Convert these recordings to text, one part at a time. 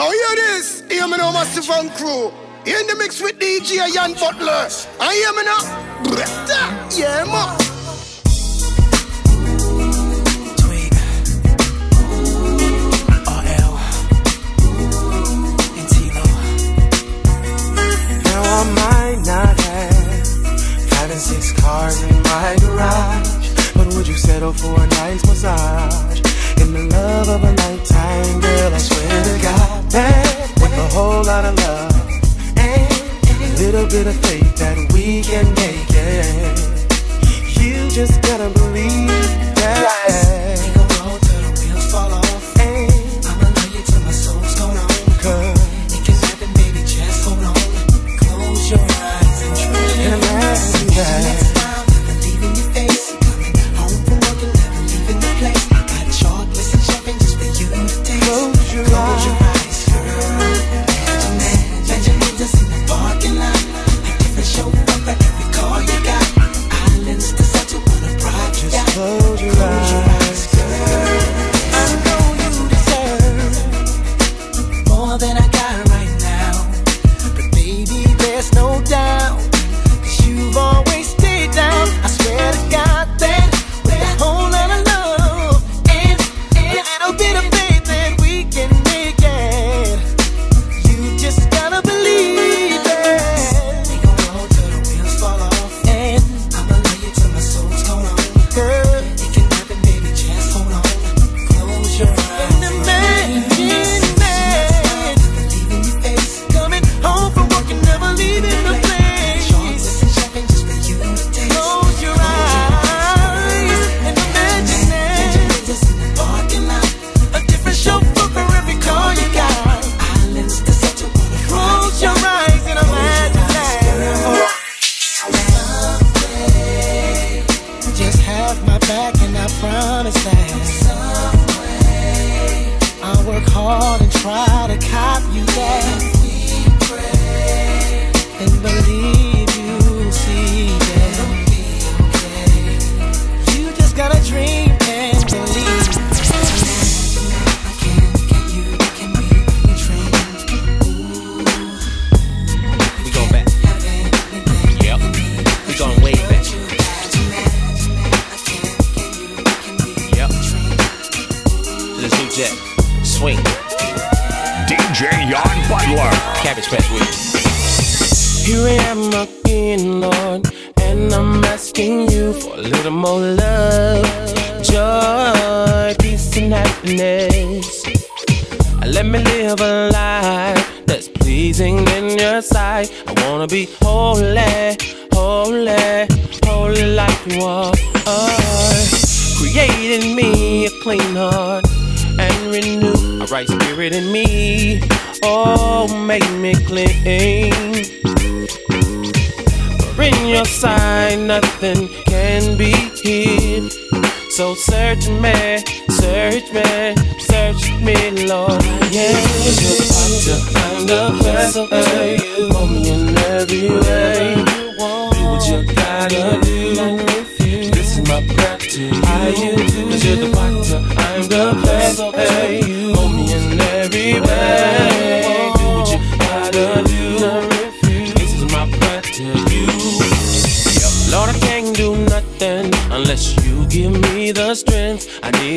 Now hear this, hear me now, Massive Van Crew. In the mix with DJ Ian Butler. I hear me now. Yeah, ma. Now I might not have five and six cars in my garage, but would you settle for a nice massage? In the love of a nighttime girl, I swear to God with a whole lot of love, and a little bit of faith that we can make it. You just gotta believe that.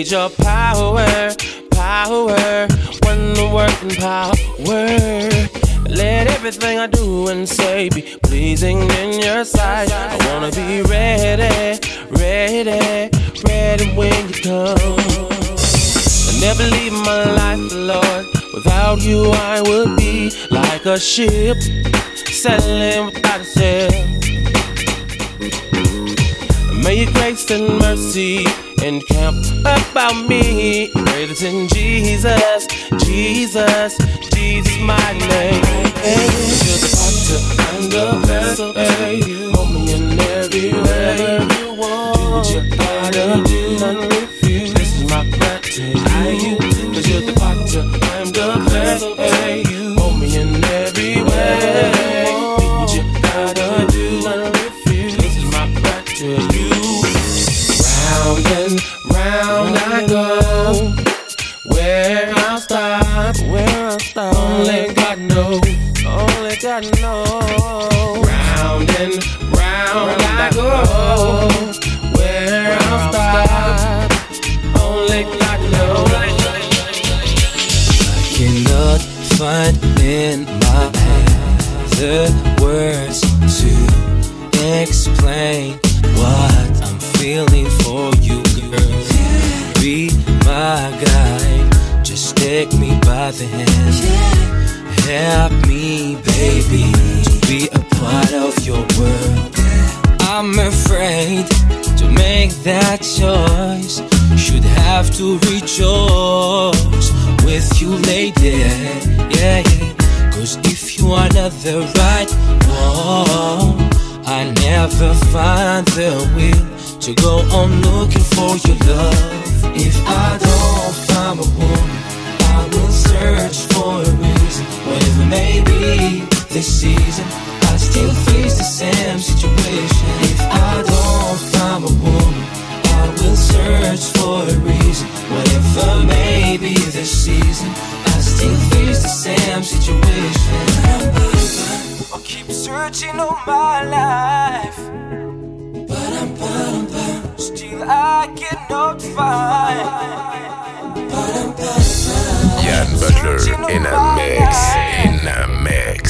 need your power, power. When the work and power. Let everything I do and say be pleasing in your sight. I wanna be ready, ready, ready when you come. I never leave my life, Lord. Without you, I would be like a ship sailing without a sail. May your grace and mercy and camp about me. Greater than Jesus, Jesus, Jesus, my name. Hey, you're the doctor and the vessel, hey, in every way. You. This is my I you, cause you're the doctor, I'm the vessel, hey. The words to explain what I'm feeling for you, girl. Be my guide, just take me by the hand. Help me, baby, to be a part of your world. I'm afraid to make that choice. Should have to rejoice with you, lady. Yeah, yeah. Cause if you are not the right one, I never find the will to go on looking for your love. If I don't find a woman, I will search for a reason. Whatever may be this season, I still face the same situation. If I don't find a woman, I will search for a reason. Whatever may be this season, still face the same situation. I'll keep searching all my life. But I'm still, I cannot find. Jan Butler in a mix. In a mix.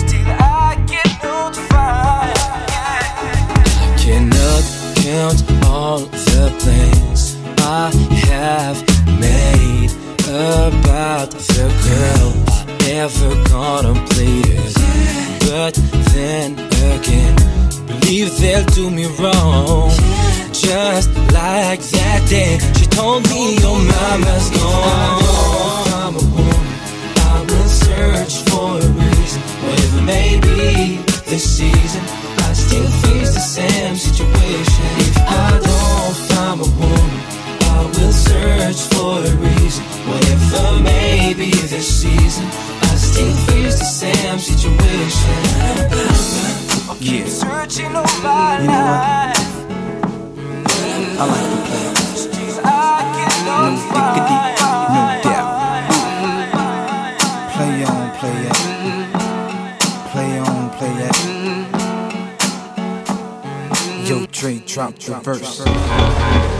Still I cannot find. I cannot count all the plans I have made about the girl I ever contemplated. But then again, believe they'll do me wrong. Just like that day, she told me your mama's gone. I'm a woman. I will search for a reason, whatever may be this season. I still face the same situation. If I don't find a woman, will search for a reason, whatever may be this season. I still face the same situation. Keep searching all my life. I like to play. Still I cannot No diggity, no doubt. Play on, play it. Play on, play it. Yo, Dre, drop the verse.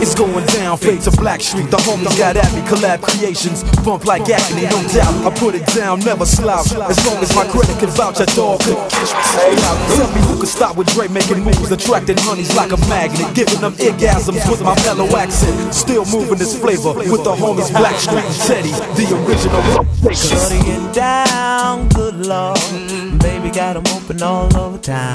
It's going down, fade to Blackstreet. The homies got at me, collab creations. Bump like acne, no doubt. I put it down, never slouch. As long as my credit can vouch, a dog could catch me. Tell me who could stop with Dre making moves, attracting honeys like a magnet, giving them orgasms with my mellow accent. Still moving this flavor with the homies Blackstreet and Teddy, the original takers. Down, good lord. Baby got 'em open all over town.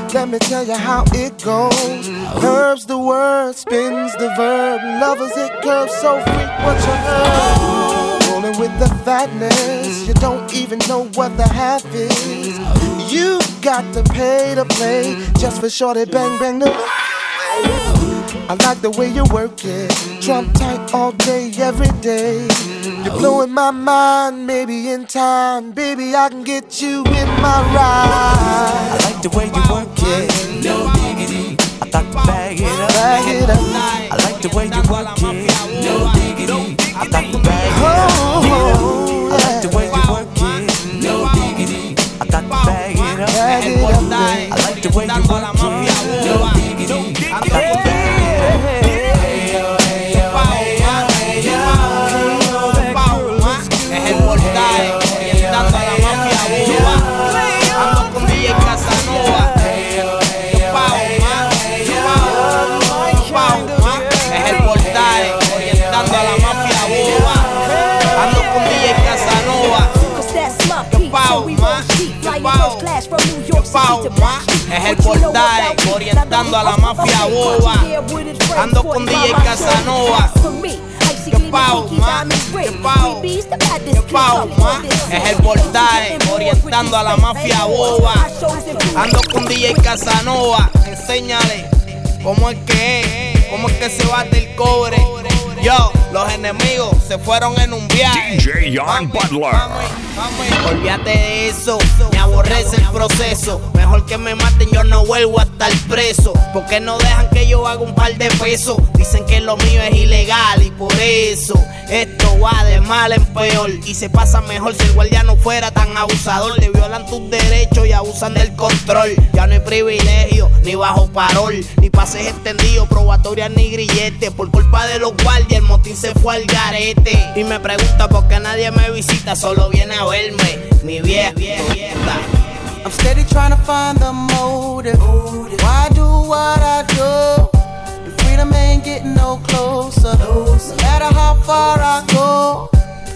Let me tell you how it goes. Curves the word, spins the verb. Lovers it curves so freak what you heard. Rolling with the fatness, you don't even know what the half is. You got to pay to play just for shorty bang bang the. I like the way you work it. Trump tight all day, every day. You're blowing my mind, maybe in time. Baby, I can get you in my ride. I like the way you work it. No diggity. I got to bag it up. Bag it up. I like the way you work it. No diggity. I got to bag it up. Oh, I like the way you work it. No diggity. I got to bag it up. I like the way you work it. Es el portaje orientando a la mafia boba. Ando con DJ Casanova. Que ma, que pau, que pau, ma. Es el portaje orientando a la mafia boba. Ando con DJ Casanova, enséñale cómo es que es, cómo es que se bate el cobre. Yo, los enemigos se fueron en un viaje. DJ Young Butler. Olvídate de eso, me aborrece el proceso. Mejor que me maten, yo no vuelvo a estar preso. Porque no dejan que yo haga un par de pesos. Dicen que lo mío es ilegal y por eso esto va de mal en peor. Y se pasa mejor si el guardia no fuera tan abusador. Le violan tus derechos y abusan del control. Ya no hay privilegio, ni bajo parol, ni pases extendidos, probatoria ni grillete. Por culpa de los guardias, el motín se fue al garete. Y me pregunta por qué nadie me visita, solo viene a verme. Mi vieja. I'm steady trying to find the motive. Why do what I do? The freedom ain't getting no closer. No matter how far I go,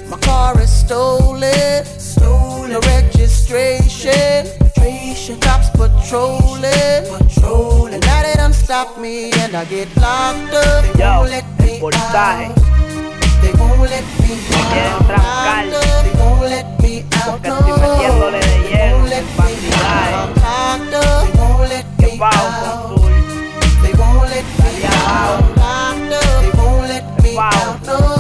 my car is stolen. Stolen. No registration. Cops patrolling. Patrolling. Now they done stop me and I get locked up. They Yo, won't let me portaje. out. They won't let me out. trancar. Locked up. They won't let me out. Porque estoy metiéndole de They won't let me out. They won't let Que me out. con They won't let me out. They won't let me out.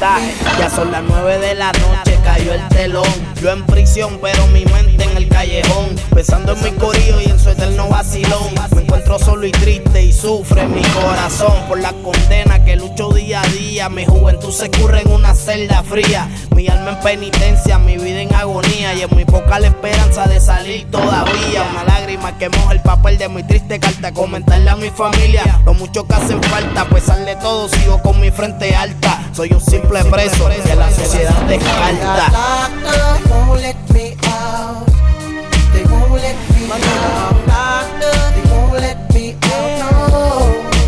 Ya son las 9 de la noche, cayó el telón. Yo en prisión, pero mi mente en el callejón. Pensando en mi corillo y en su eterno vacilón. Me encuentro solo y triste y sufre mi corazón por la condena que lucho día a día. Mi juventud se curre en una celda fría. Mi alma en penitencia, mi vida en agonía. Y en muy poca la esperanza de salir todavía. Una lágrima que moja el papel de mi triste carta. Comentarle a mi familia lo mucho que hacen falta. A pesar de todo, sigo con mi frente alta. Soy un simple preso que la sociedad Got descarta. locked up. They won't let me out. They won't let me out. Locked up. They won't let me out. No.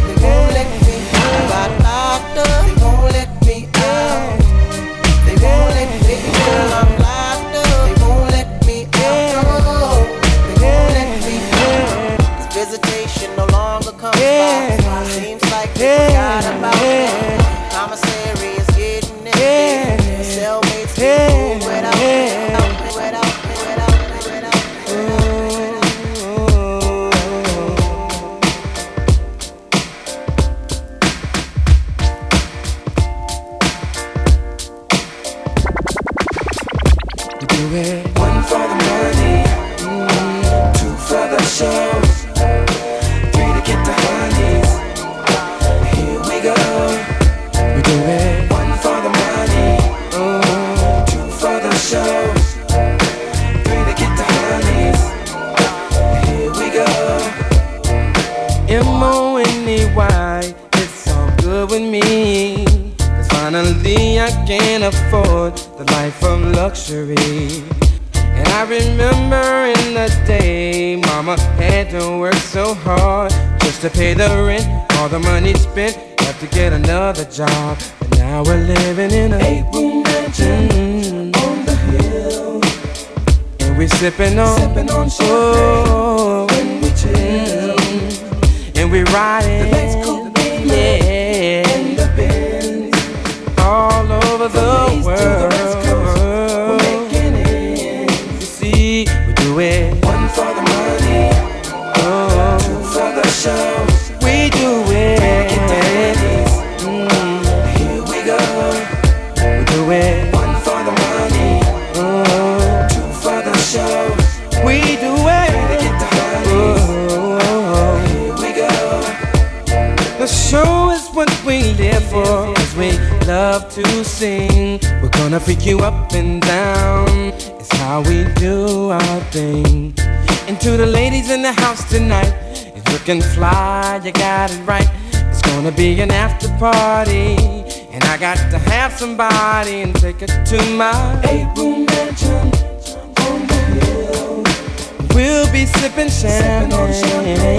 They won't let me out. Got locked up. They won't let me out. They won't let me out. I'm locked up. They won't let me out. They won't let me out. This visitation no longer comes by. Seems like they forgot about One for the money, mm. two for the show, three to get the honeys. Here we go. We do it. One for the money, mm. two for the show, three to get the honeys. Here we go. M-O-N-E-Y, it's all good with me. Cause finally I can afford life of luxury. And I remember in the day, mama had to work so hard just to pay the rent. All the money spent, have to get another job. And now we're living in a Eight room mansion Mm, on the hill, and we're sipping on, sipping on champagne oh, when we chill. and we're riding, The Lex Coupe yeah. in the Benz. all over the From the east for. Cause we love to sing. We're gonna freak you up and down. It's how we do our thing. And to the ladies in the house tonight. It's looking fly, you got it right. It's gonna be an after party. And I got to have somebody and take it to my eight room mansion on the hill. We'll be sipping champagne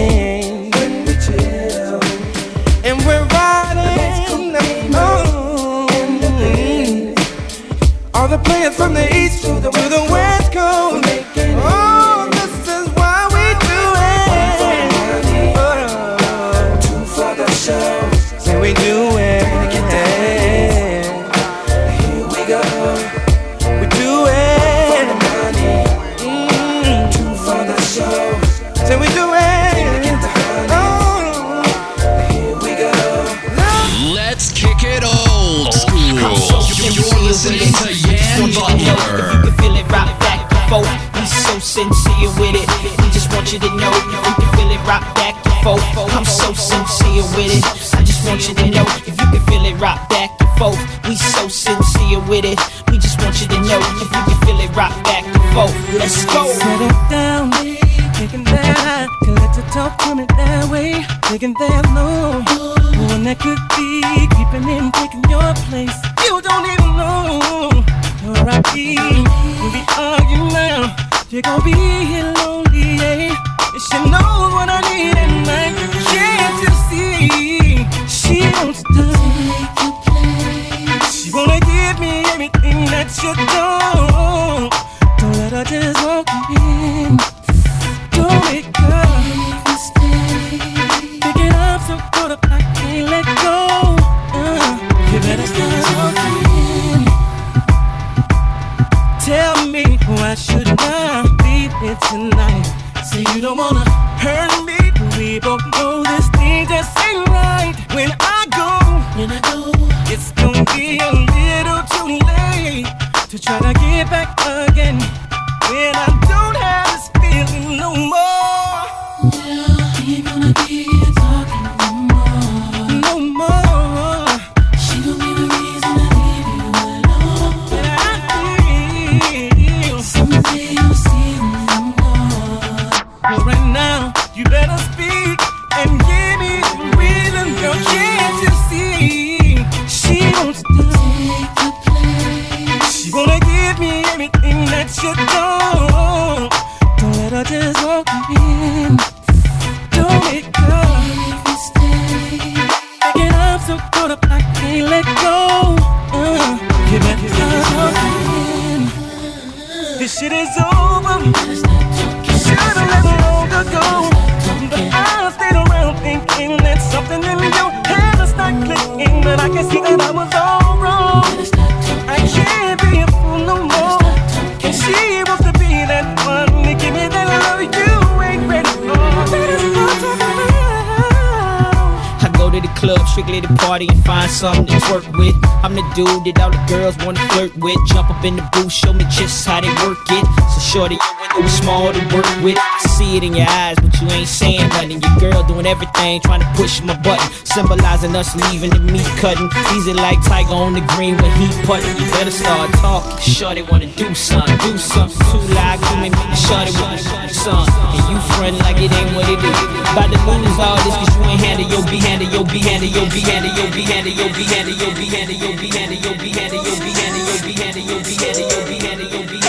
everything, trying to push my button, symbolizing us leaving the meat cutting. Easy like Tiger on the green when he putting. You better start talking. Shorty wanna do something, do something too loud. Come and make shorty wanna do something. And you front like it ain't what it is. About to lose all this cause you ain't handle your be handle your be handle your be handle your be handle your be handle your be handle your be handle your be handle your be handle your be handle your be handle your be handle your be handle your be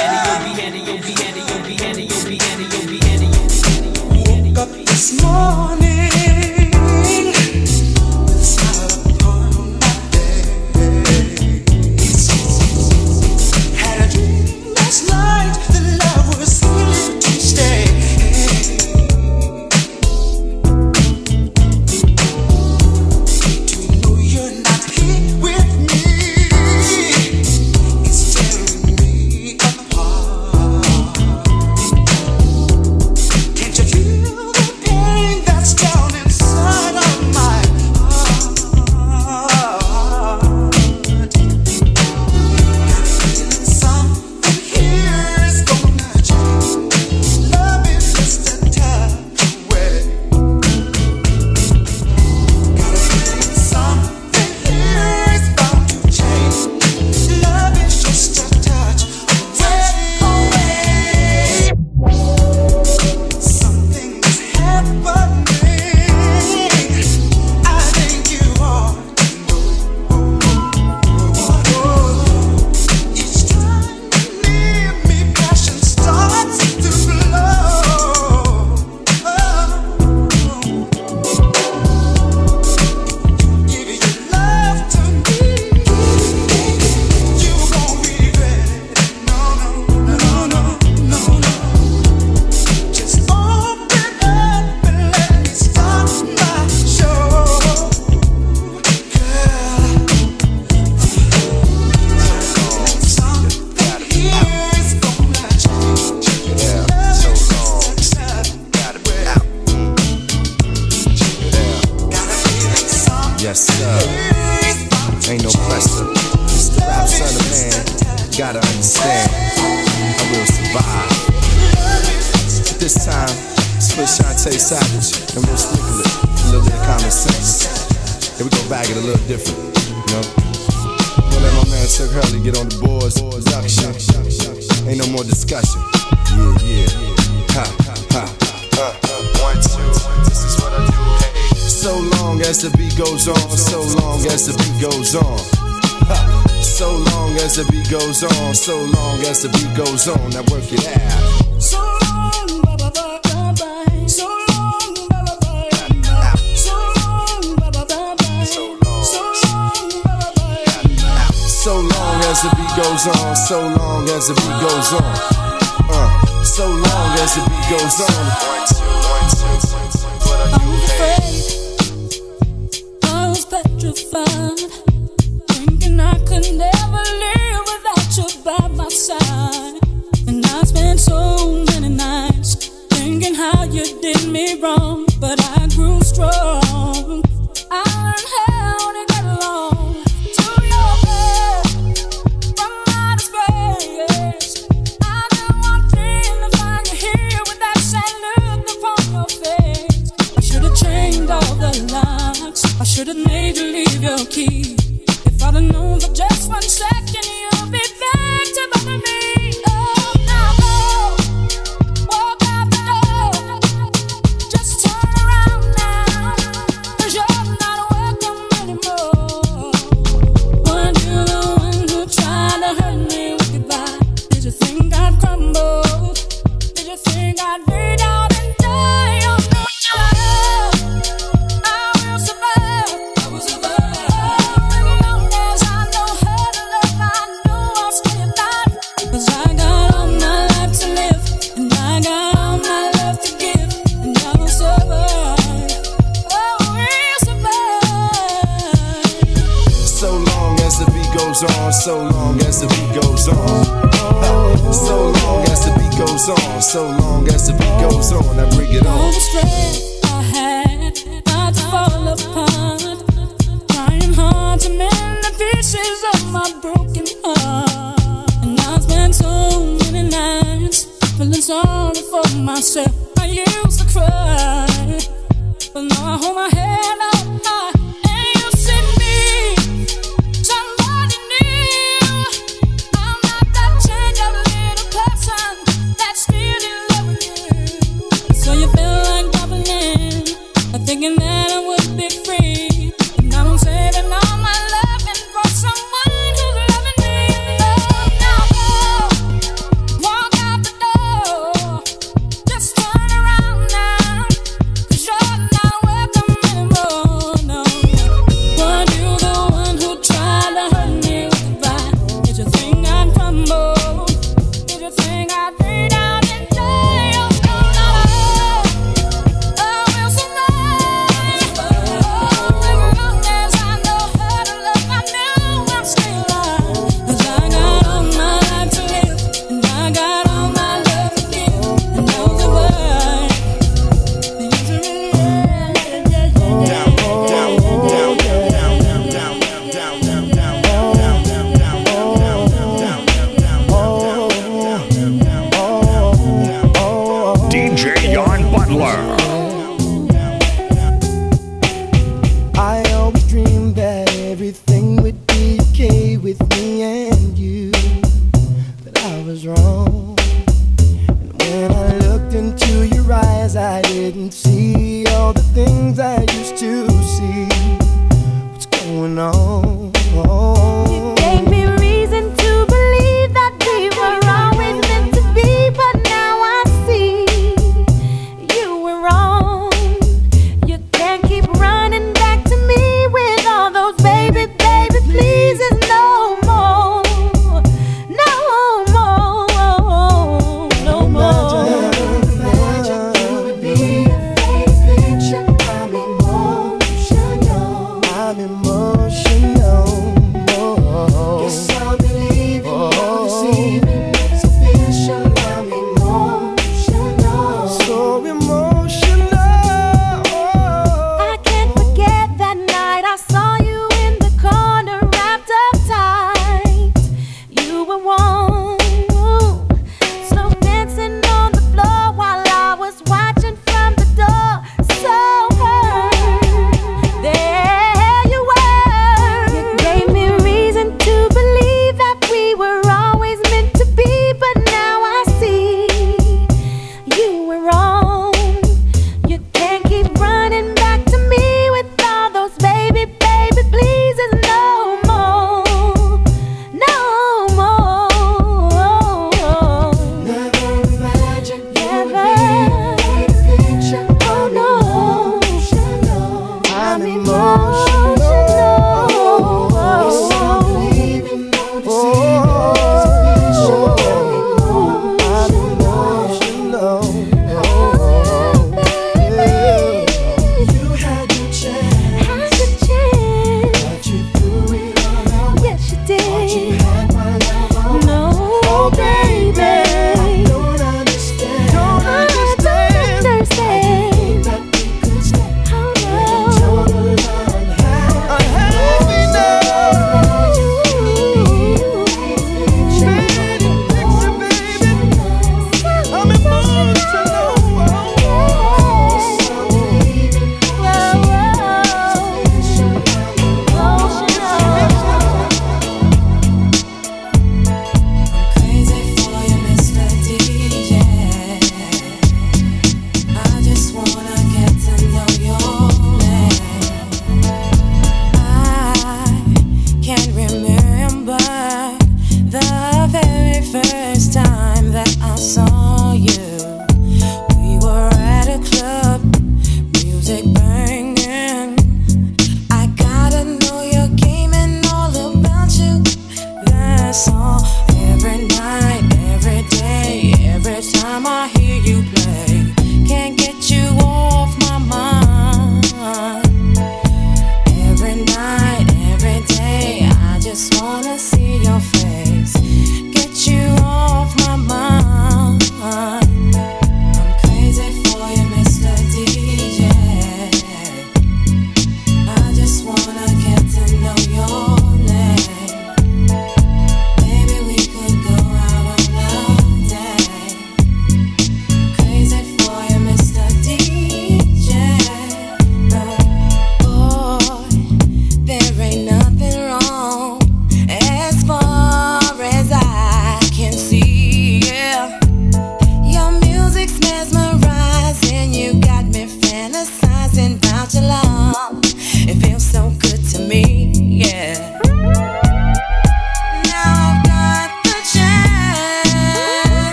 handle your be handle your be handle your be handle your be handle your Woke up this morning.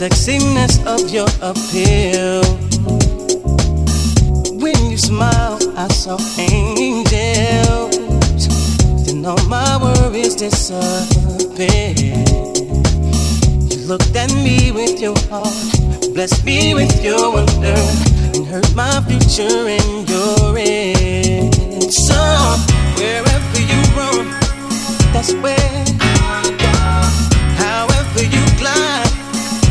sexiness of your appeal. When you smile, I saw angels. Then all my worries disappeared. You looked at me with your heart, blessed me with your wonder, and heard my future in your end. So, wherever you roam, that's where. However you glide.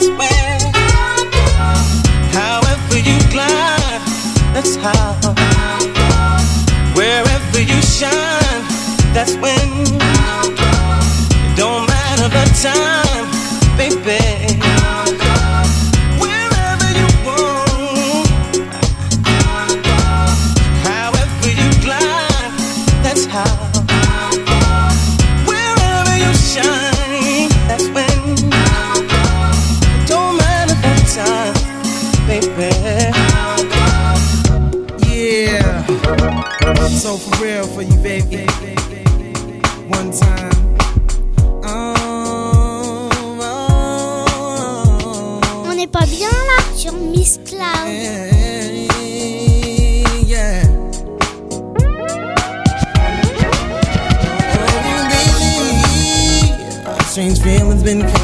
that's where. However you climb, that's how. Wherever you shine, that's when. Don't matter the time, baby. been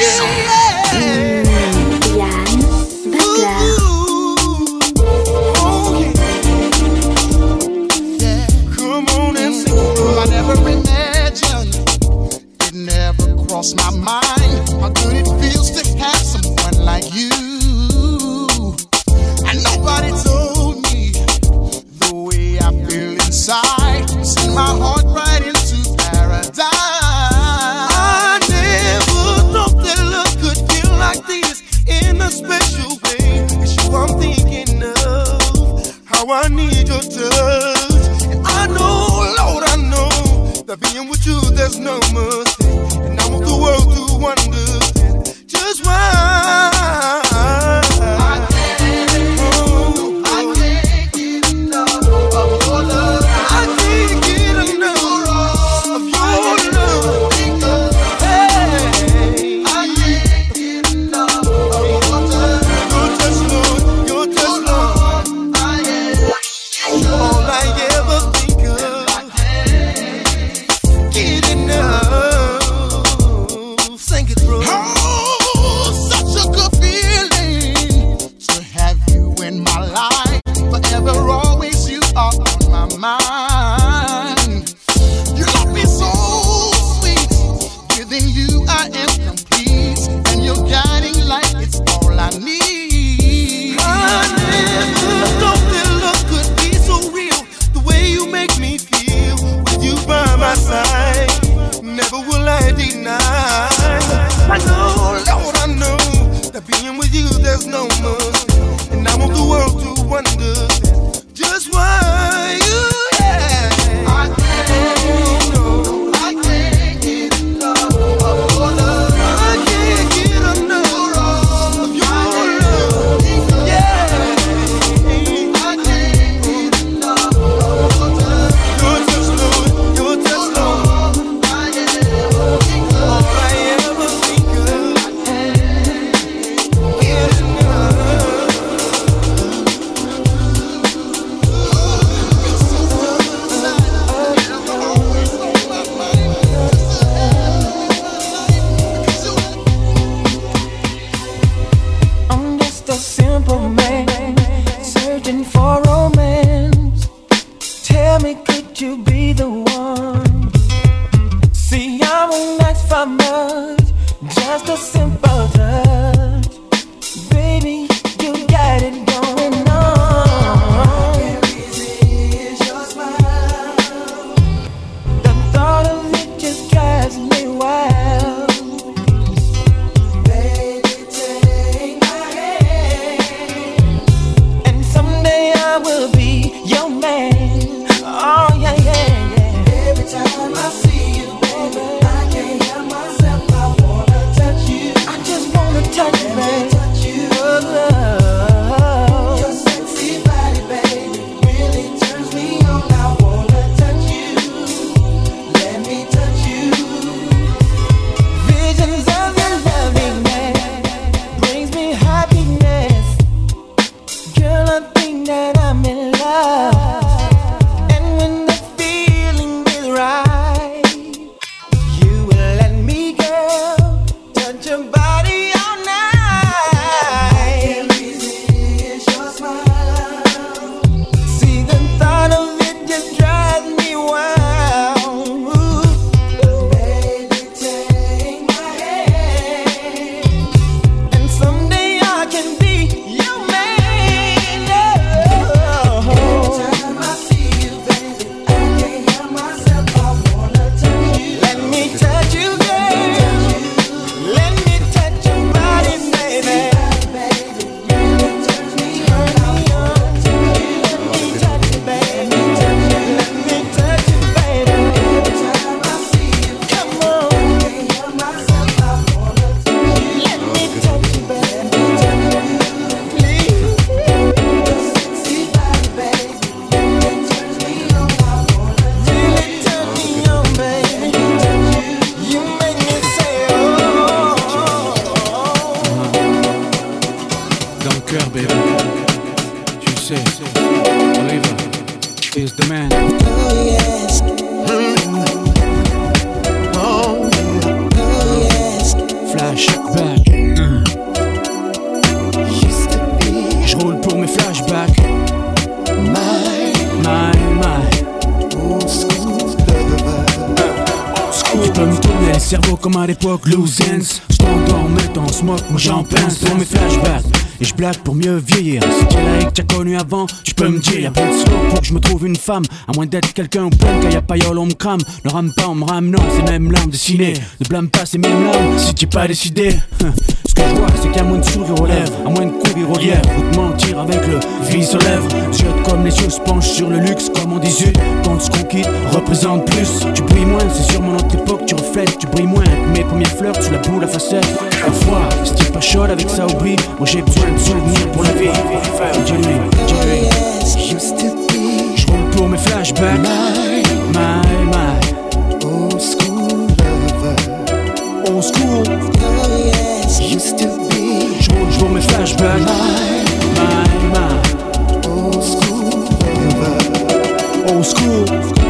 Come l'époque loose ends Je t'endors, mais t'en smoke, moi j'en pince pour mes flashbacks. Et je blague pour mieux vieillir. Si t'es là et que t'as connu avant, tu peux me dire. Y'a pas de slow pour que je me trouve une femme. À moins d'être quelqu'un ou plein quand y'a y'all on me crame. Ne rame pas, on me rame, non, c'est même larmes dessinées Ne blâme pas ces mêmes larmes si t'es pas décidé. Ce que je vois c'est a moins de sourire aux lèvres À moins de courir au lièvre ou de mentir avec le vis aux lèvres Jette comme les yeux se penchent sur le luxe comme on disait Quand ce qu'on quitte représente plus Tu brilles moins, c'est sûrement notre époque Tu reflètes, tu brilles moins mes premières fleurs, tu la boule, la facette Parfois, si t'es pas chaud avec ça oublie Moi j'ai besoin de souvenirs pour la vie Dis-lui, dis-lui Je roule pour mes flashbacks mes flashbacks My, my Old school. Old school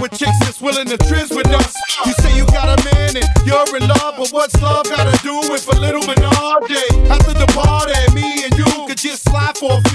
with chicks that's willing to trizz with us. You say you got a man and you're in love, but what's love gotta do with a little menage? After the party, me and you could just slide for a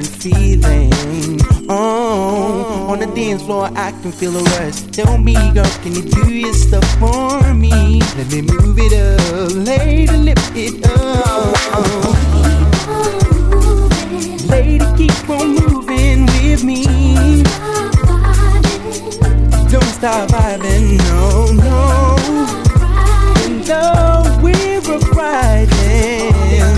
different feeling. Oh, on the dance floor, I can feel a rush. Tell me, girl, can you do your stuff for me? Let me move it up, lady, lift it up. Lady, keep on moving with me. Don't stop vibing, no, no. And though we're a Friday.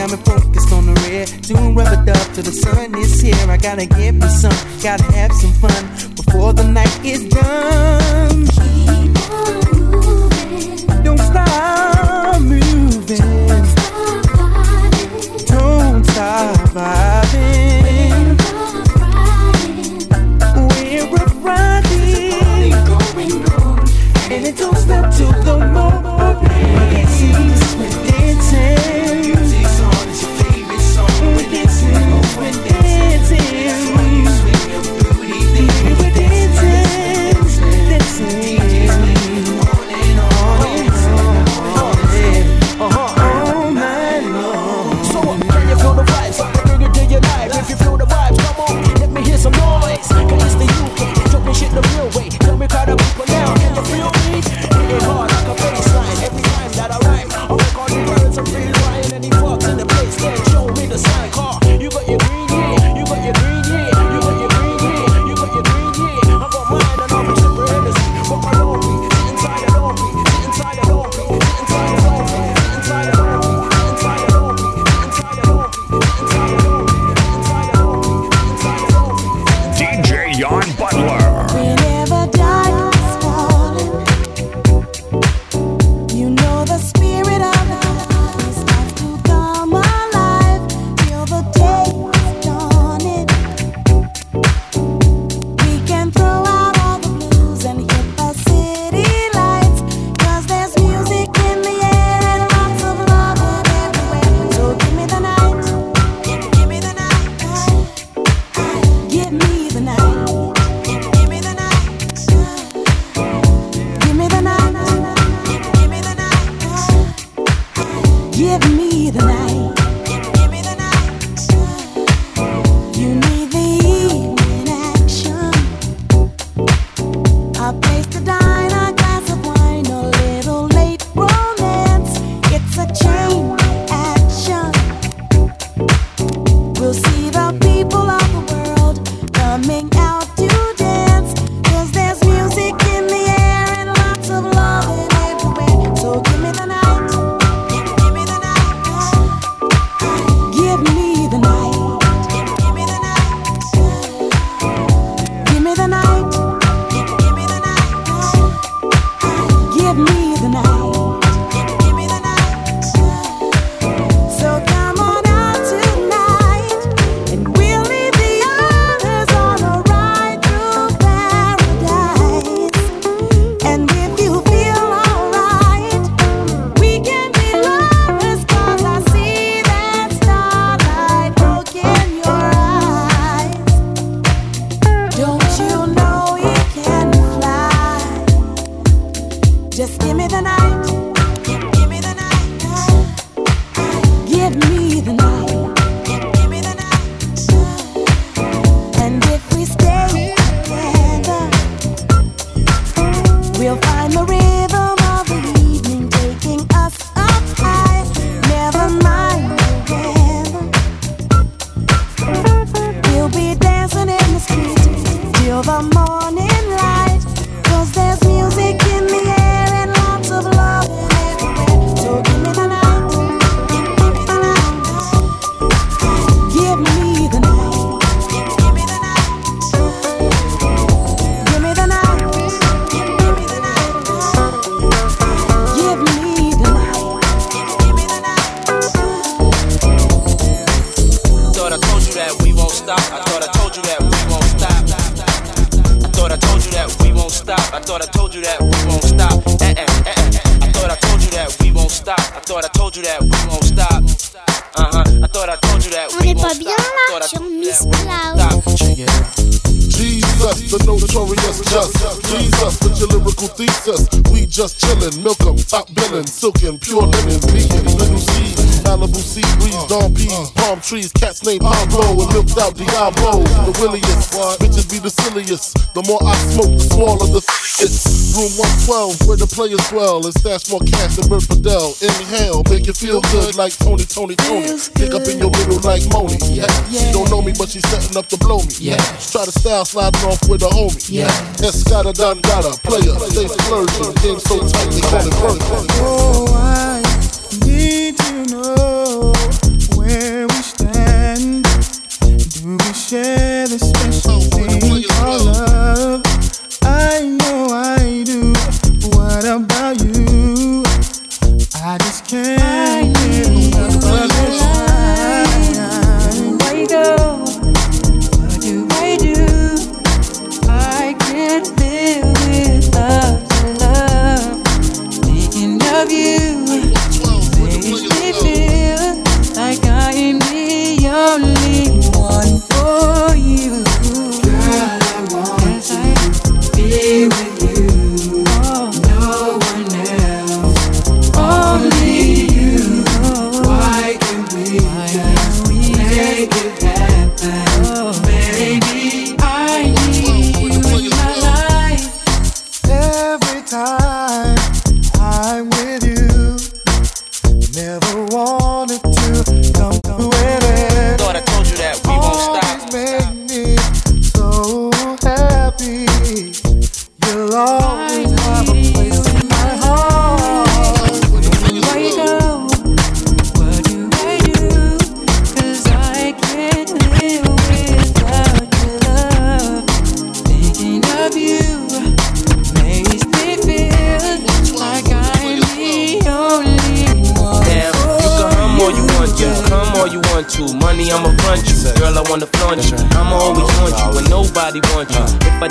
got me focused on the red. Doing rubber dub till the sun is here. I gotta get me some, gotta have some fun before the night is done. Keep on moving. Don't stop moving. Don't stop vibing. Don't stop vibing. We're riding, We're a Friday. And it don't stop till the morning. Trees, cats named Pablo, and milked out Diablo, the williest, bitches be the silliest. The more I smoke, the smaller the it's room 112, where the players dwell, and stash more cash than Bert Fidel. Inhale, make you feel good like Tony, Toni, Toné. Pick up in your middle like Moni. Yeah. She don't know me, but she's setting up to blow me. Yeah. Try to style sliding off with a homie. Yeah. Escada, Don Gata, player, stay splurging. Game so tight, they call it virgin. Oh,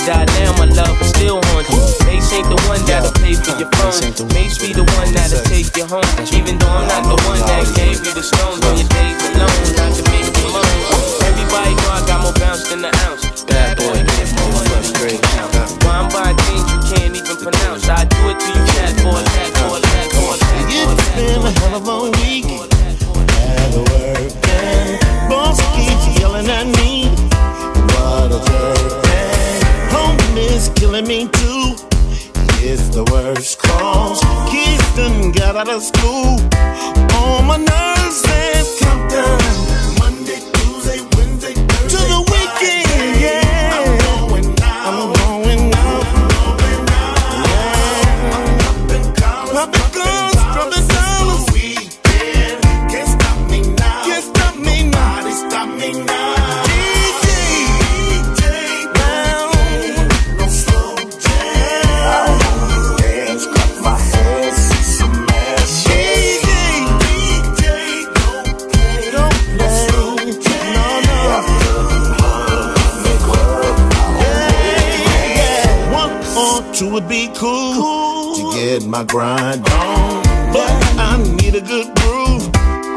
die now, my love will still haunt you. Mase ain't the one that'll pay for your phone. Mase be the one that'll take you home. Even though I'm not the one that gave you the stones on your days alone, not to make you moan. Everybody know I got more bounce than the ounce. Bad boy, get more frustrated. Why I'm buying things you can't even pronounce. I do it to you, cat boy, cat boy, cat boy, cat boy. It's been a hell of a week. To work and boss keeps yelling at me. What a jerk. And home is killing me too. It's the worst cause kids done got out of school. All my nerves have come would be cool, to get my grind on. But I need a good groove.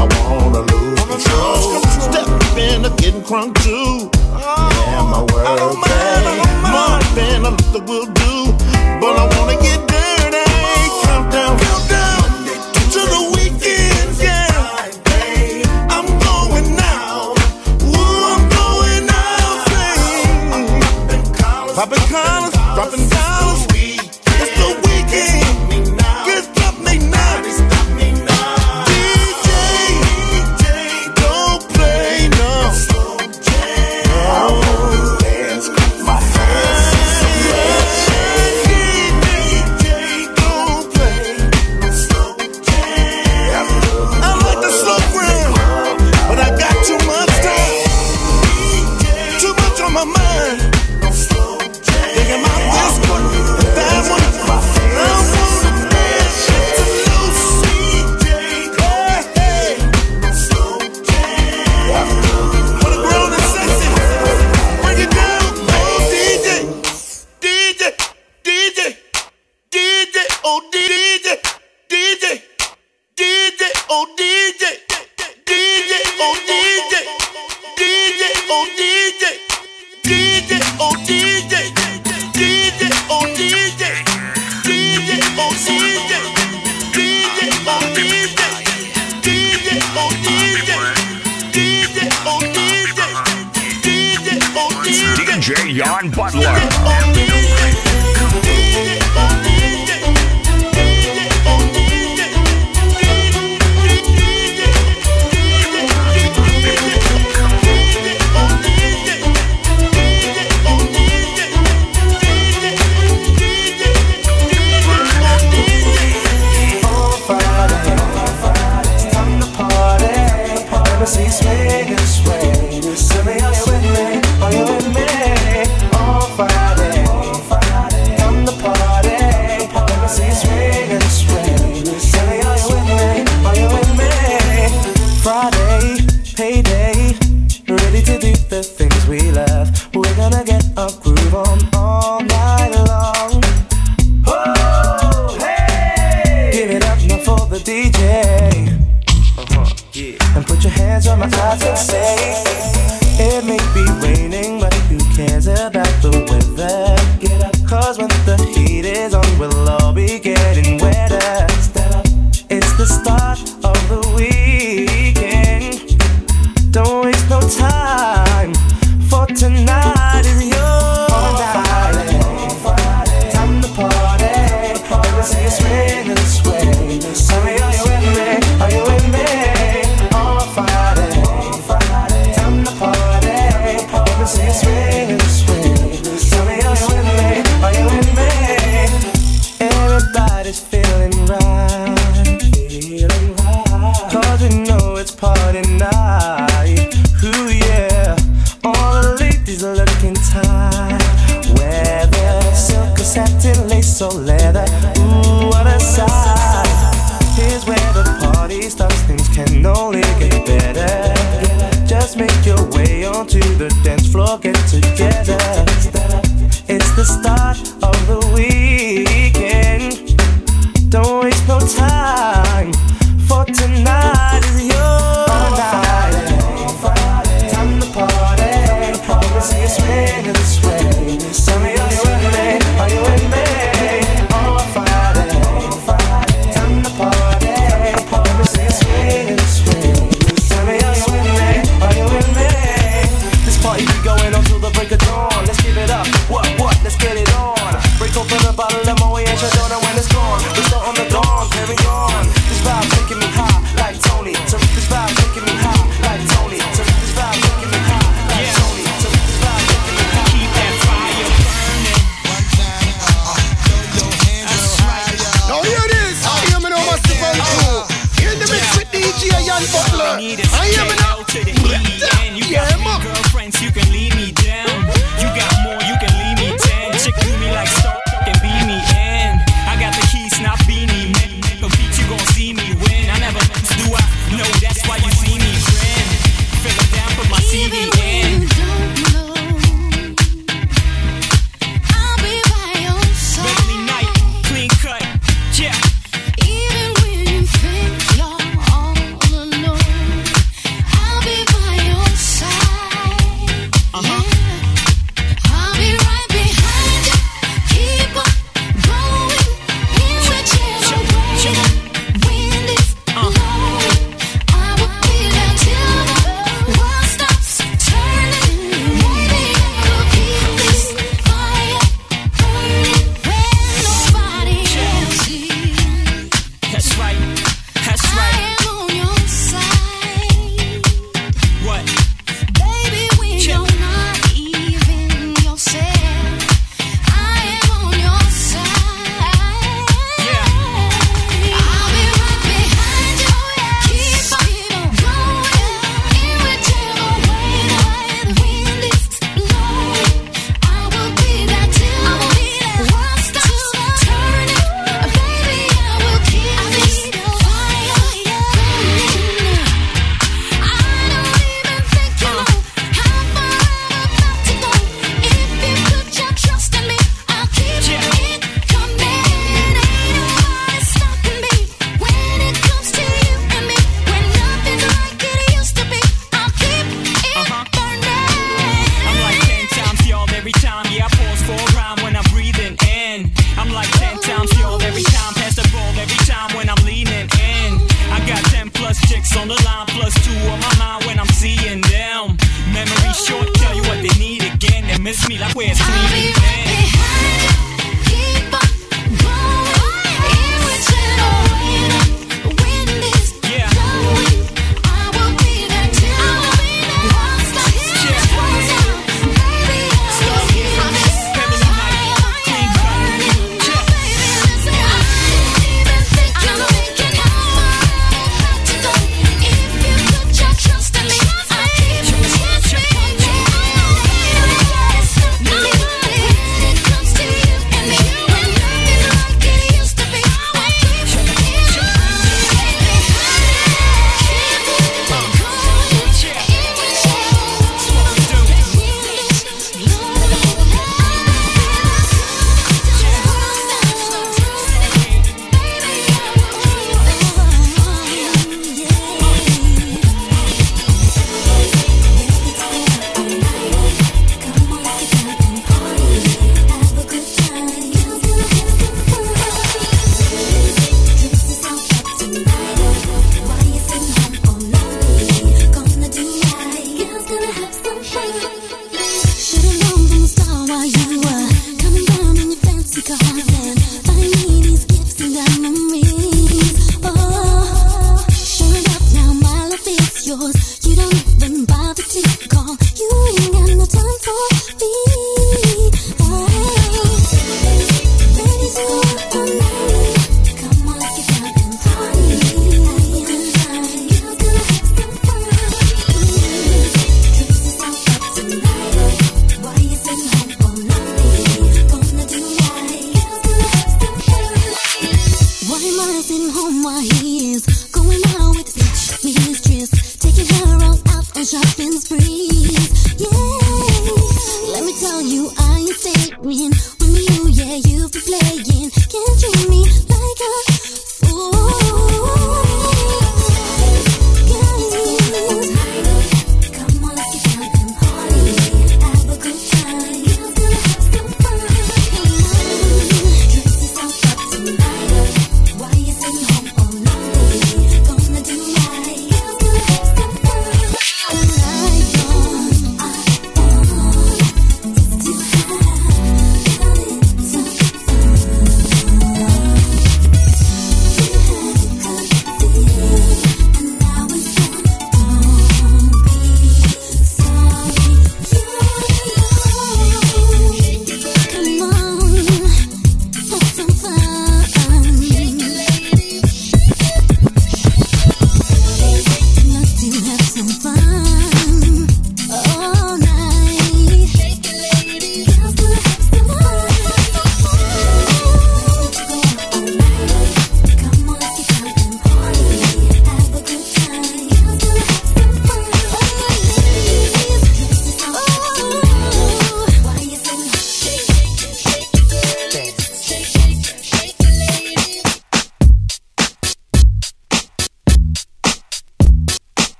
I wanna lose control. Step in, I'm getting crunk too. Yeah, my world day. More than a little will do. But I wanna get dirty. Countdown, countdown to the weekend. Yeah, I'm going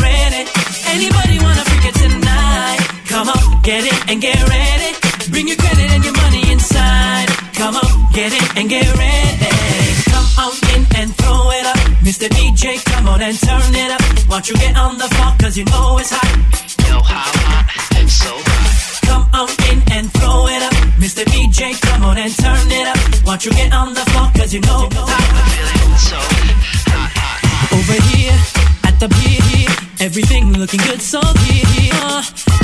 ready. Anybody wanna freak it tonight? Come on, get it and get ready. Bring your credit and your money inside. Come on, get it and get ready. Come on in and throw it up. Mr. DJ, come on and turn it up. Won't you get on the phone, cause you know it's hot. Yo, how hot so hot. Come on in and throw it up. Mr. DJ, come on and turn it up. You get on the cause you know it's hot. Over here the beat. Everything looking good, so here.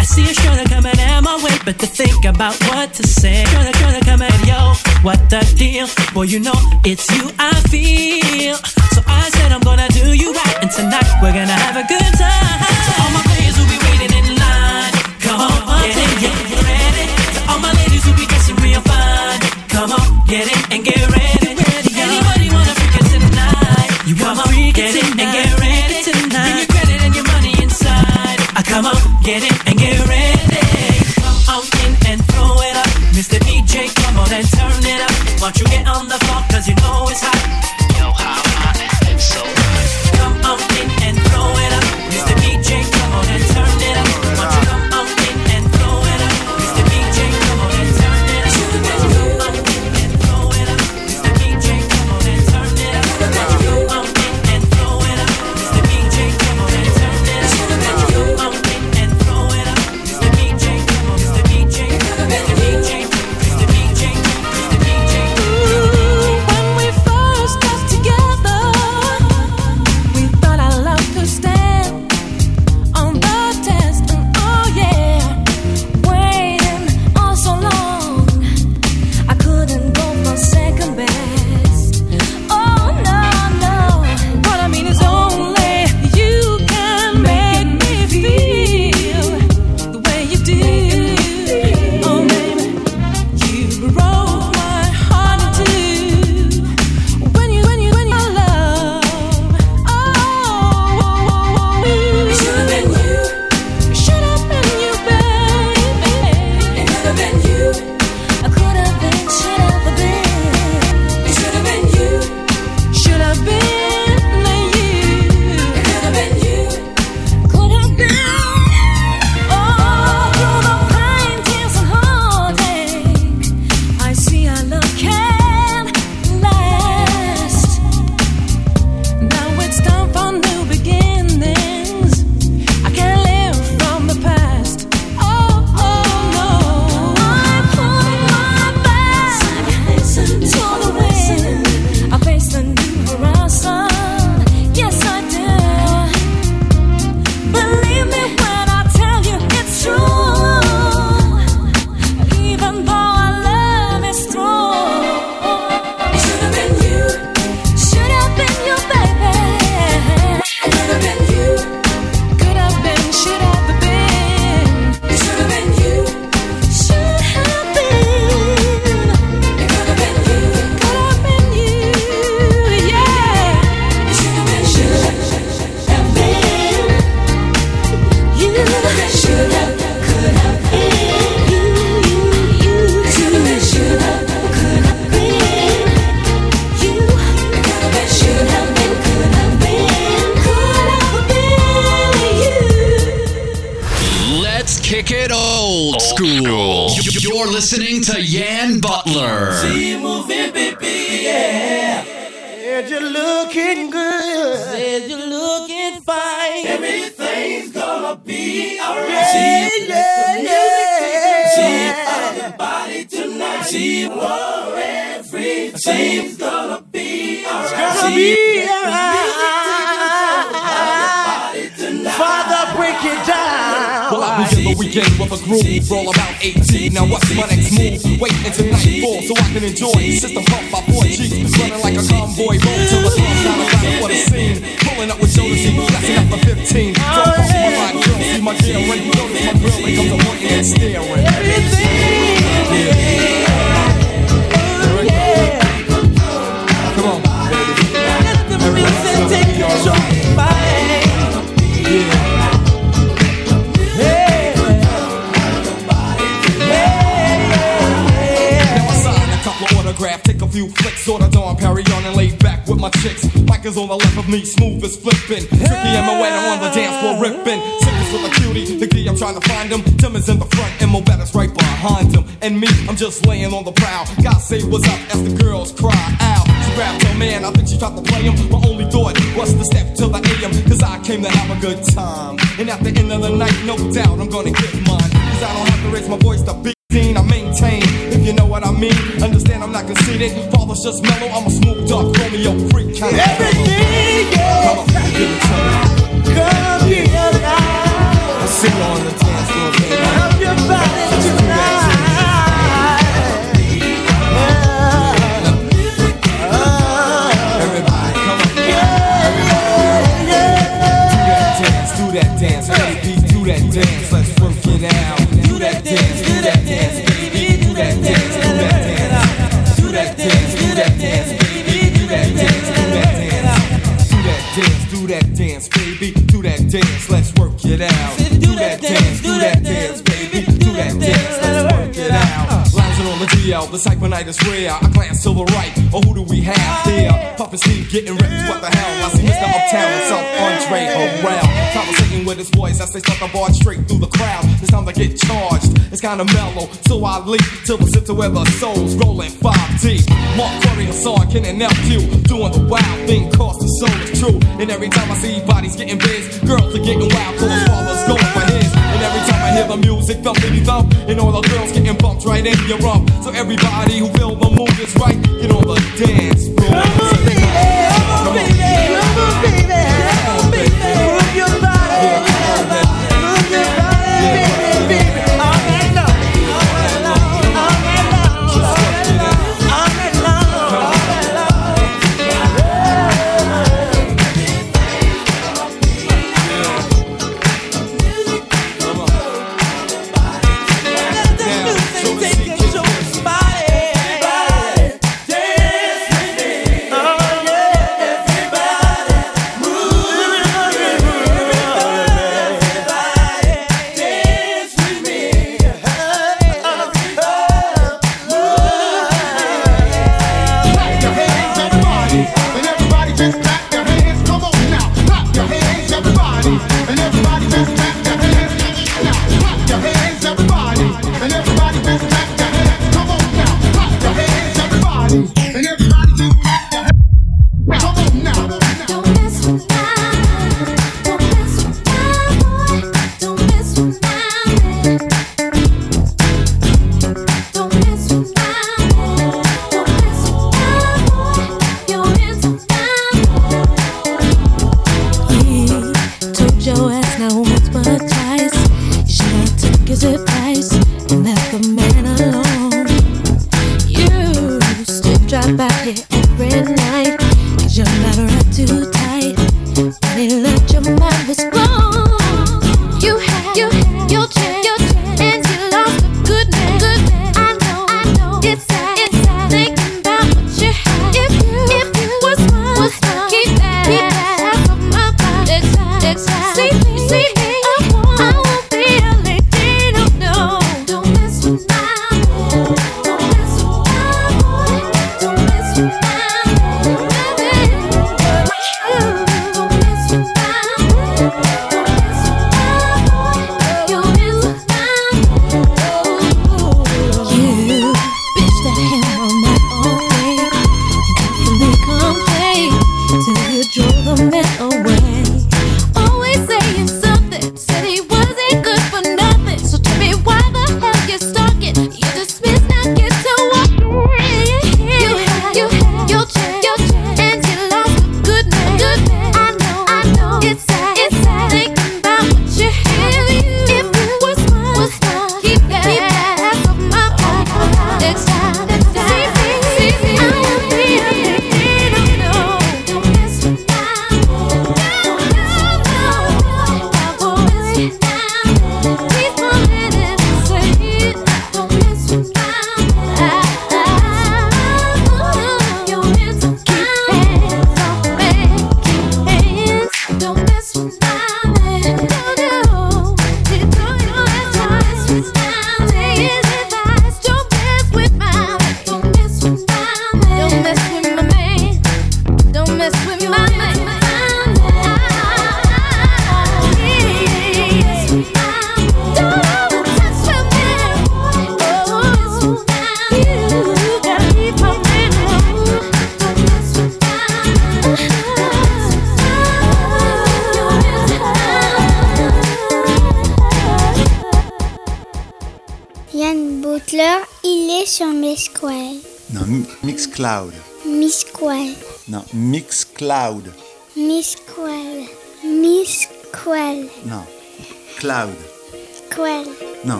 I see a shredder coming at my way, but to think about what to say. Shredder, shredder coming, yo, what the deal? Well, you know, it's you I feel. So I said I'm gonna do you right, and tonight we're gonna have a good time. So all my players will be waiting in line. Come on, get it, get ready. To all my ladies who be dressing real fine. Come on, get it and get ready. and turn it up. Once you get on the floor, cause you know it's hot. Listening to Yan Butler. See you moving, baby, yeah. Said you're looking good. Said you're looking fine. Everything's gonna be alright. Yeah, See, yeah, yeah. See other body tonight. See war everything's gonna be alright. gonna be Father, Well, I begin weekend with a groove, roll about 18. Now what's my next move? Wait until nightfall so I can enjoy. System pump by four cheeks, running like a convoy. Roll till the thumbs down around for the scene. Pulling up with Jodeci, flexing up the 15. Don't pump my ride, girl, see my gear. When you notice my grill, it comes a pointing and staring. Yeah. Come on, baby. Let the music take control. Few flicks, sort of dawn, parry on and laid back with my chicks. Mike is on the left of me, smooth as flipping. Tricky and Moetta on the dance floor ripping. Sickness with a cutie, the key I'm trying to find him. Tim is in the front and Moetta's right behind him. And me, I'm just laying on the prowl. God say what's up as the girls cry out. She grabbed her man, I think she tried to play him. My only thought was to step till the AM, cause I came to have a good time. And at the end of the night, no doubt I'm gonna get mine. Cause I don't have to raise my voice to be I maintain. If you know what I mean, understand I'm not conceited. Father's just mellow, I'm a smooth dog, Romeo freak kind of Everything, Come on, give it to me. Come here now. I see you on the dance floor, baby. Love your body tonight. Everybody, come on. Do that dance, do that dance, baby. Do that dance, let's work it out. Dance, let's work it out. Do that dance, do that dance, baby. Do that dance, On the the cyphonitis rare. I glance to the right, oh who do we have here? Puffin' Steve getting ripped, what the hell? I see Mr. Uptown himself, Andre Harrell. Conversating with his voice as they start the bar straight through the crowd. It's time to get charged, it's kinda mellow. So I leap till the sit to where the soul's rolling 5 deep. Mark Curry, Hassan, Ken, and LQ. Doing the wild thing, cause the soul is true. And every time I see bodies getting biz, girls are getting wild, cause father's going for his. Hear the music thumpity thump, and all the girls getting bumped right in your rump. So everybody who feel the mood is right, get on the dance floor. Come on, baby, come on, baby, come on, baby, Told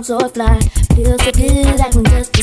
i so fly. Feels so good, I can just.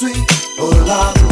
sweet. Oh, la,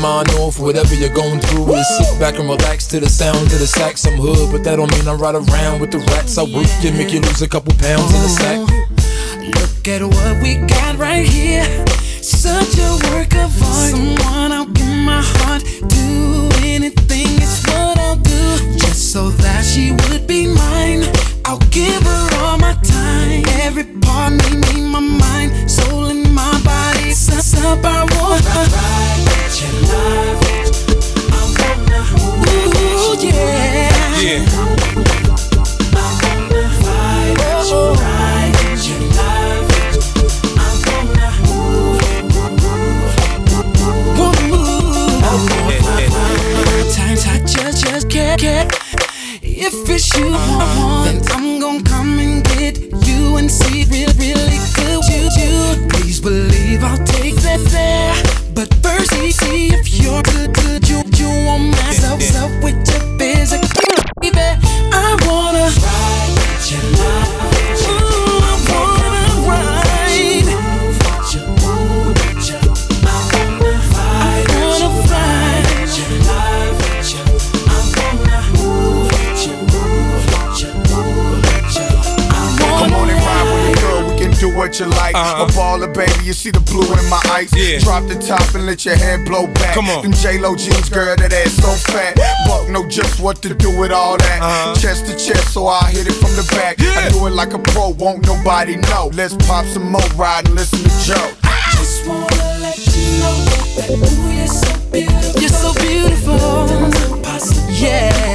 mind off whatever you're going through. Woo! Is sit back and relax to the sound to the sax. I'm hood, but that don't mean I ride around with the rats. I work you, make you lose a couple pounds in the sack. Look at what we got right here. Such a work of art. Someone I Yeah. pop the top and let your head blow back. Come on. Them J-Lo jeans, girl, that ass so fat. Buck know just what to do with all that. Uh-huh. Chest to chest, so I hit it from the back. Yeah. I do it like a pro, won't nobody know. Let's pop some more ride and listen to Joe. I just wanna let you know that ooh, you're so beautiful. You're so beautiful. Yeah.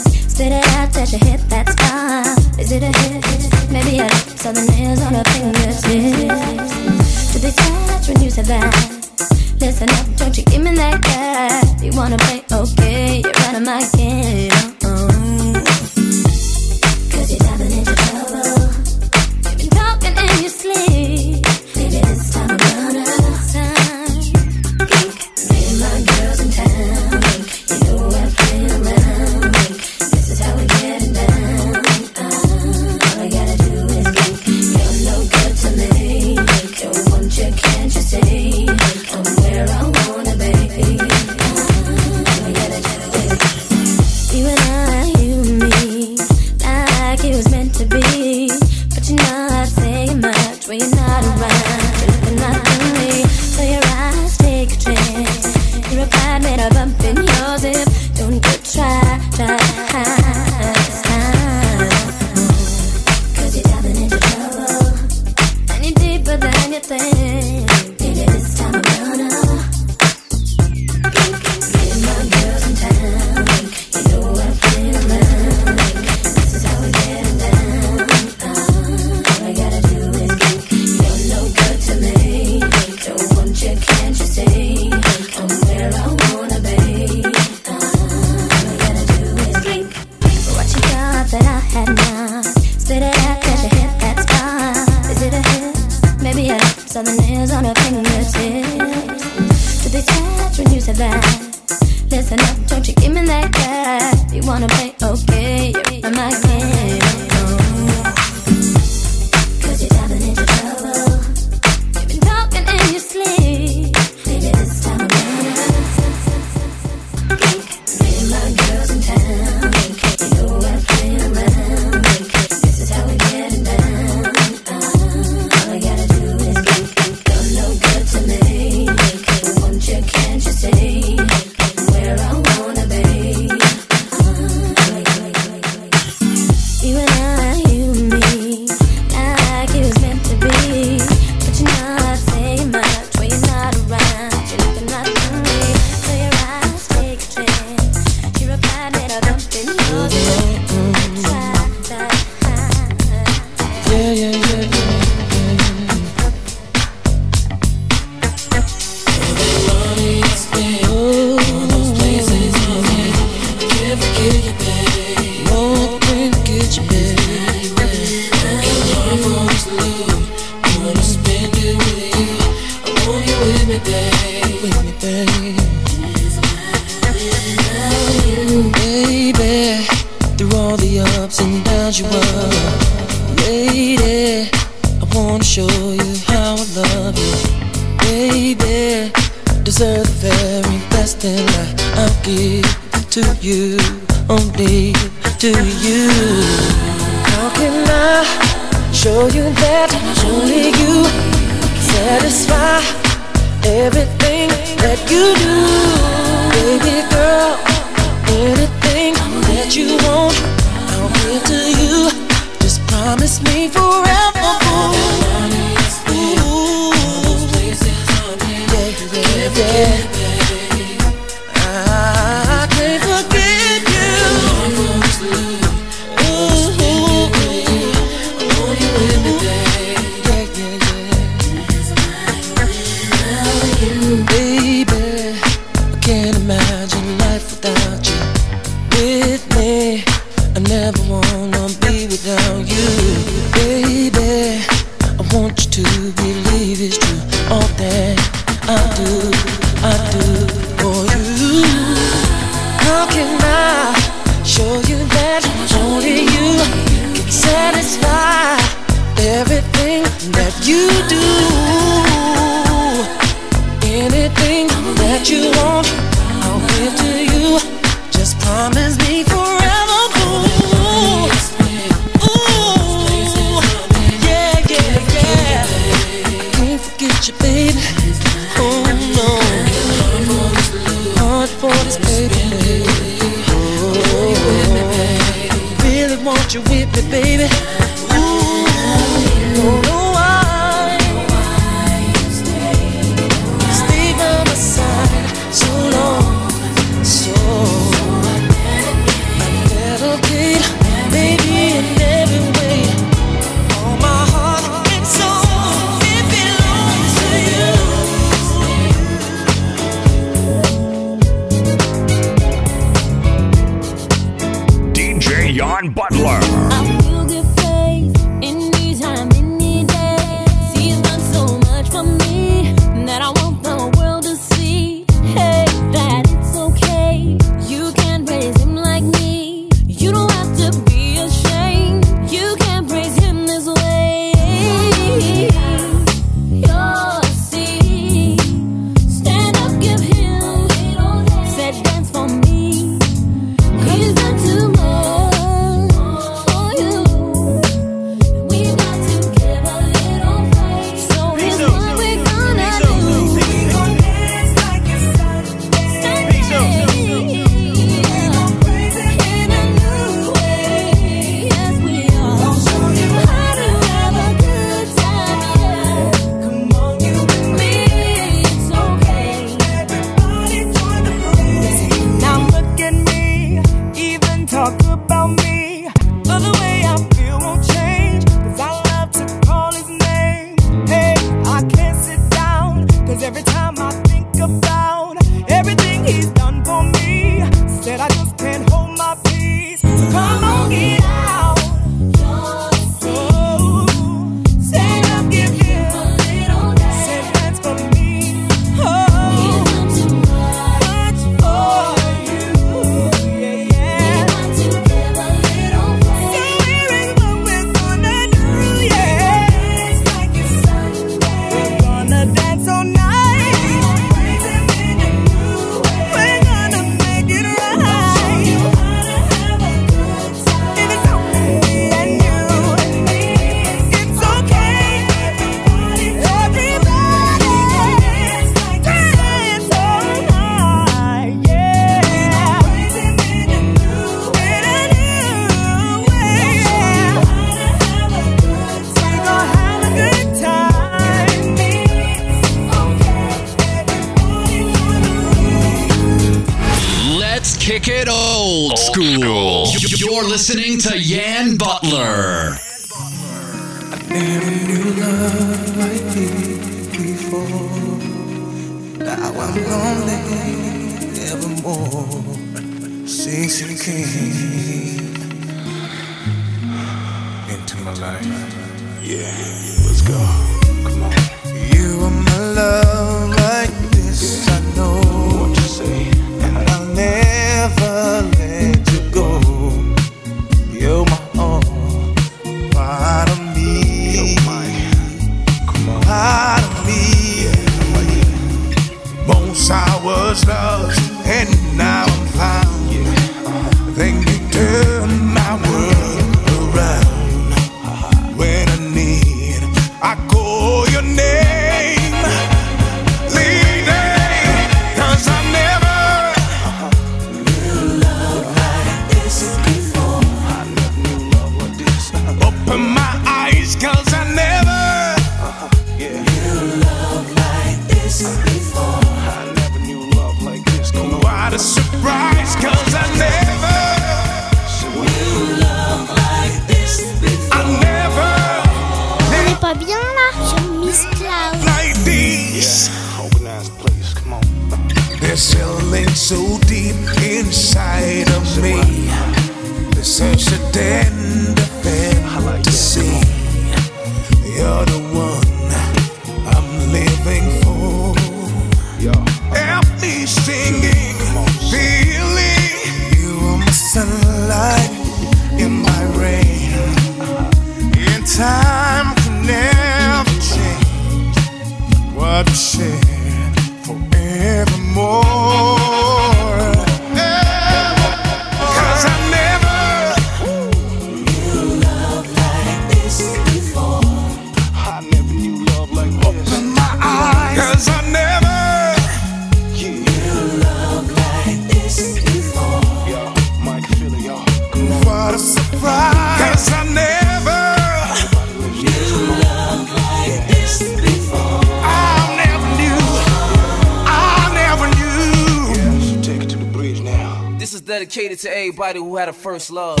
To everybody who had a first love.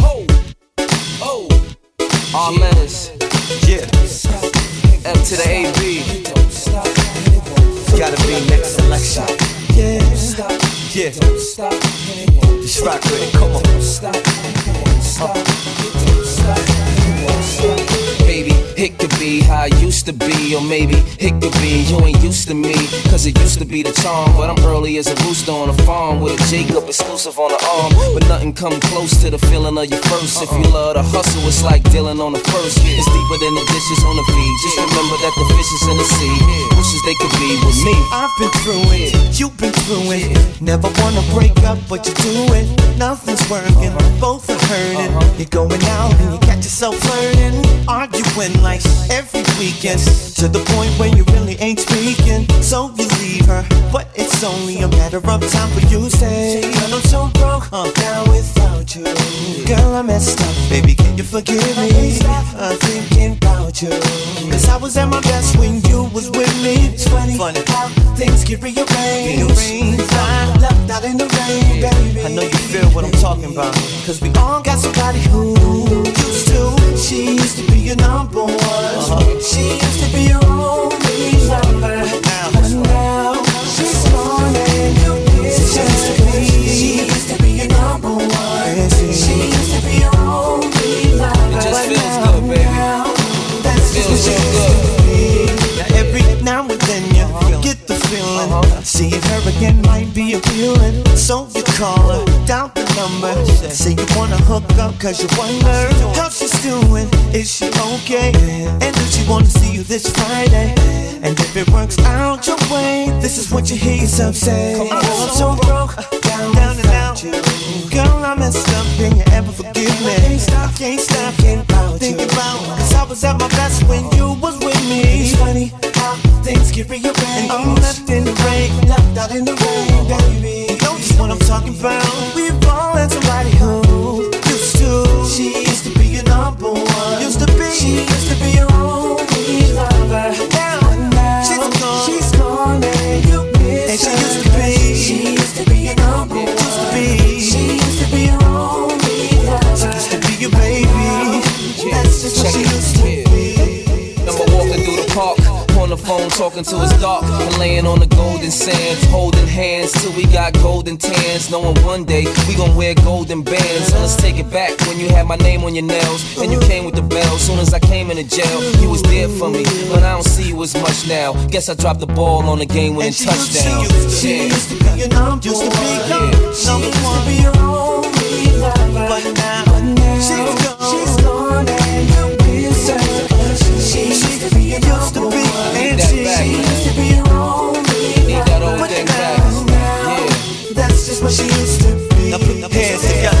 Ho! Oh! All letters. Yeah. F to the AB. Gotta be next selection. Yeah. Yeah. Just rock with it. Come Baby, it could be how I used to be, or maybe it could be you ain't used to me. Cause it used to be the charm, but I'm early as a rooster on a farm with a Jacob exclusive on the arm. But nothing come close to the feeling of your first. If you love to hustle, it's like dealing on the first. It's deeper than the dishes on the feed. Just remember that the fish is in the sea. Wishes they could be with me. I've been through it, you've been through it. Never wanna break up, but you do it. Nothing's working, both are hurting. You're going out and you catch yourself flirting, arguing like every weekend. To the point where you really ain't speaking. So you leave her, but it's only a matter of time for you to say, Girl, I'm so broke I'm down without you. Girl, I messed up, baby, can you forgive me? I'm thinking about you. Cause I was at my best when you was with me. It's funny, how things get rearranged. I'm left out in the rain, baby. I know you feel what I'm talking about. Cause we all got somebody who used to. She used to be your number one. She used to be your only lover. Feeling. Seeing her again might be appealing So you call her, down the number. Say you wanna hook up cause you wonder How she's doing, is she okay? And does she wanna see you this Friday? And if it works out your way This is what you hear yourself say. Oh, I'm so broke, down, down and out. Girl, I messed up, can you ever forgive me? Can't stop, can't stop, can't about Thinking about, cause I was at my best when you was with me. It's funny things get rearranged. And I'm left in the rain, left out in the rain, baby. Know just what I'm talking about? We've all had somebody who used to. She used to be your number one. Used to be. She used to be your the phone talking till it's dark and laying on the golden sands, holding hands till we got golden tans. Knowing one day we gon' wear golden bands. So let's take it back when you had my name on your nails and you came with the bell. Soon as I came into jail, you was there for me, but I don't see you as much now. Guess I dropped the ball on the game-winning touchdown. She used to be your number used to be your number one. be your only lover. But now, she's gone. She's gone what she used to be. Now put hands together.